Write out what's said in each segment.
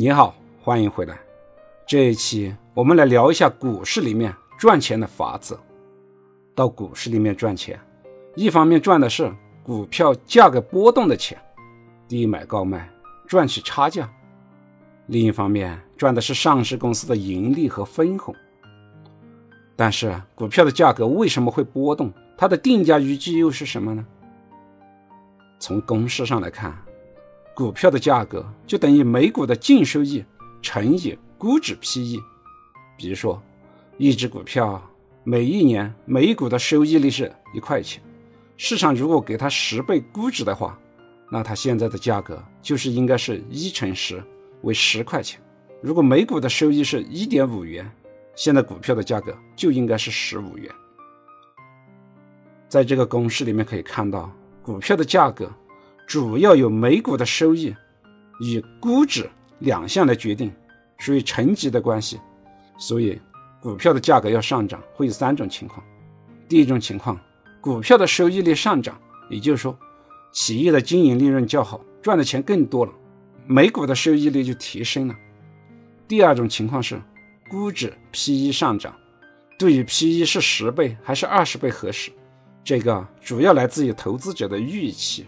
你好，欢迎回来。这一期我们来聊一下股市里面赚钱的法则。到股市里面赚钱，一方面赚的是股票价格波动的钱，低买高卖赚取差价；另一方面赚的是上市公司的盈利和分红。但是股票的价格为什么会波动？它的定价依据又是什么呢？从公式上来看。股票的价格就等于每股的净收益乘以估值 P/E。比如说，一只股票每一年每股的收益率是一块钱，市场如果给它十倍估值的话，那它现在的价格就是应该是一乘十为十块钱。如果每股的收益是一点五元，现在股票的价格就应该是十五元。在这个公式里面可以看到，股票的价格。主要由每股的收益与估值两项来决定，属于乘积的关系。所以，股票的价格要上涨，会有三种情况。第一种情况，股票的收益率上涨，也就是说，企业的经营利润较好，赚的钱更多了，每股的收益率就提升了。第二种情况是，估值 P/E 上涨，对于 P/E 是十倍还是二十倍合适，这个主要来自于投资者的预期。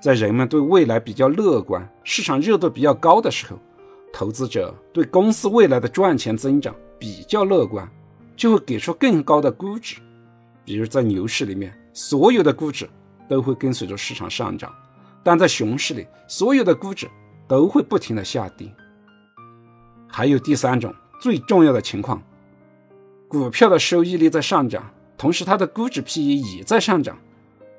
在人们对未来比较乐观、市场热度比较高的时候，投资者对公司未来的赚钱增长比较乐观，就会给出更高的估值。比如在牛市里面，所有的估值都会跟随着市场上涨；但在熊市里，所有的估值都会不停的下跌。还有第三种最重要的情况，股票的收益率在上涨，同时它的估值 P/E 也在上涨，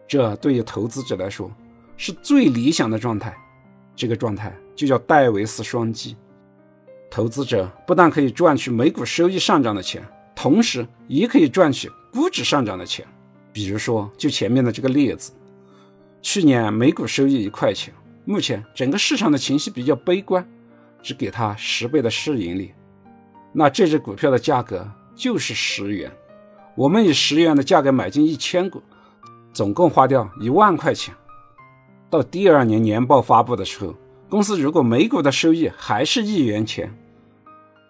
这对于投资者来说。是最理想的状态，这个状态就叫戴维斯双击。投资者不但可以赚取每股收益上涨的钱，同时也可以赚取估值上涨的钱。比如说，就前面的这个例子，去年每股收益一块钱，目前整个市场的情绪比较悲观，只给它十倍的市盈率，那这只股票的价格就是十元。我们以十元的价格买进一千股，总共花掉一万块钱。到第二年年报发布的时候，公司如果每股的收益还是一元钱，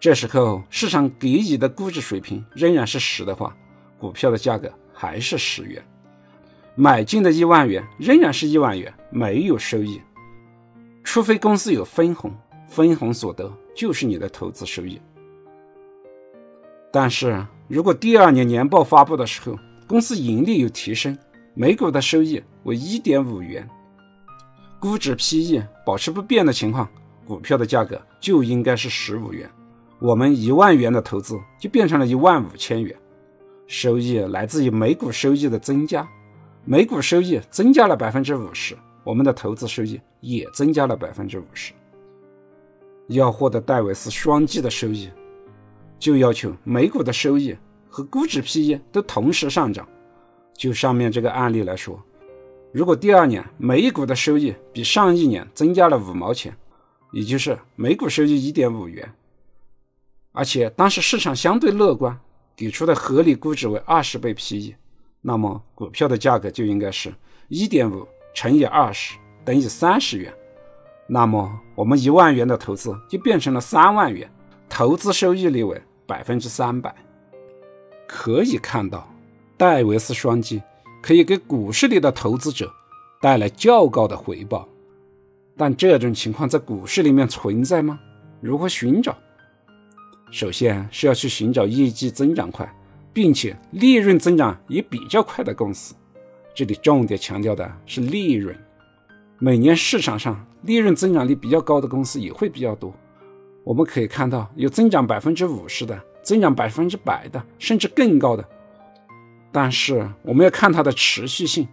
这时候市场给予的估值水平仍然是十的话，股票的价格还是十元，买进的一万元仍然是一万元，没有收益，除非公司有分红，分红所得就是你的投资收益。但是如果第二年年报发布的时候，公司盈利有提升，每股的收益为一点五元。估值 P/E 保持不变的情况，股票的价格就应该是十五元。我们一万元的投资就变成了一万五千元，收益来自于每股收益的增加，每股收益增加了百分之五十，我们的投资收益也增加了百分之五十。要获得戴维斯双击的收益，就要求每股的收益和估值 P/E 都同时上涨。就上面这个案例来说。如果第二年每股的收益比上一年增加了五毛钱，也就是每股收益一点五元，而且当时市场相对乐观，给出的合理估值为二十倍 PE，那么股票的价格就应该是一点五乘以二十等于三十元，那么我们一万元的投资就变成了三万元，投资收益率为百分之三百。可以看到，戴维斯双击。可以给股市里的投资者带来较高的回报，但这种情况在股市里面存在吗？如何寻找？首先是要去寻找业绩增长快，并且利润增长也比较快的公司。这里重点强调的是利润。每年市场上利润增长率比较高的公司也会比较多。我们可以看到有增长百分之五十的，增长百分之百的，甚至更高的。但是我们要看它的持续性，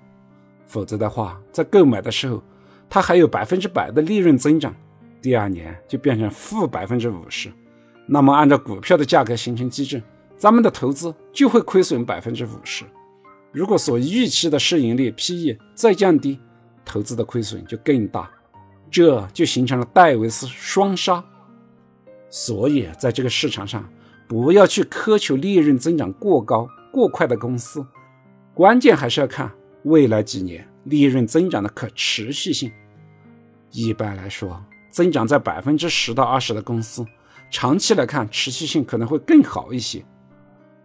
否则的话，在购买的时候，它还有百分之百的利润增长，第二年就变成负百分之五十，那么按照股票的价格形成机制，咱们的投资就会亏损百分之五十。如果所预期的市盈率 PE 再降低，投资的亏损就更大，这就形成了戴维斯双杀。所以在这个市场上，不要去苛求利润增长过高。过快的公司，关键还是要看未来几年利润增长的可持续性。一般来说，增长在百分之十到二十的公司，长期来看持续性可能会更好一些。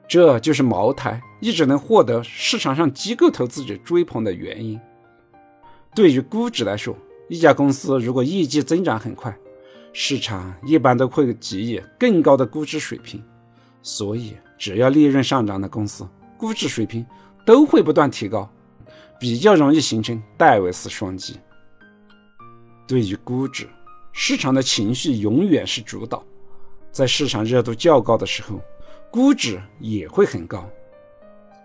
这就是茅台一直能获得市场上机构投资者追捧的原因。对于估值来说，一家公司如果业绩增长很快，市场一般都会给予更高的估值水平。所以，只要利润上涨的公司，估值水平都会不断提高，比较容易形成戴维斯双击。对于估值，市场的情绪永远是主导，在市场热度较高的时候，估值也会很高。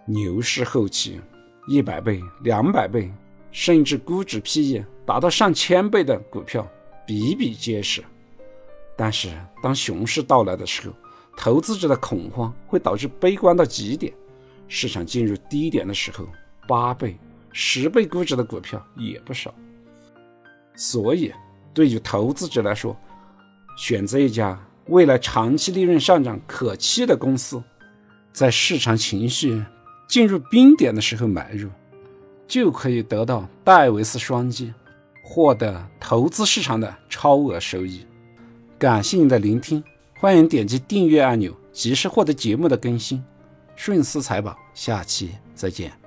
牛市后期，一百倍、两百倍，甚至估值 PE 达到上千倍的股票比比皆是。但是，当熊市到来的时候，投资者的恐慌会导致悲观到极点，市场进入低点的时候，八倍、十倍估值的股票也不少。所以，对于投资者来说，选择一家未来长期利润上涨可期的公司，在市场情绪进入冰点的时候买入，就可以得到戴维斯双击，获得投资市场的超额收益。感谢您的聆听。欢迎点击订阅按钮，及时获得节目的更新。顺思财宝，下期再见。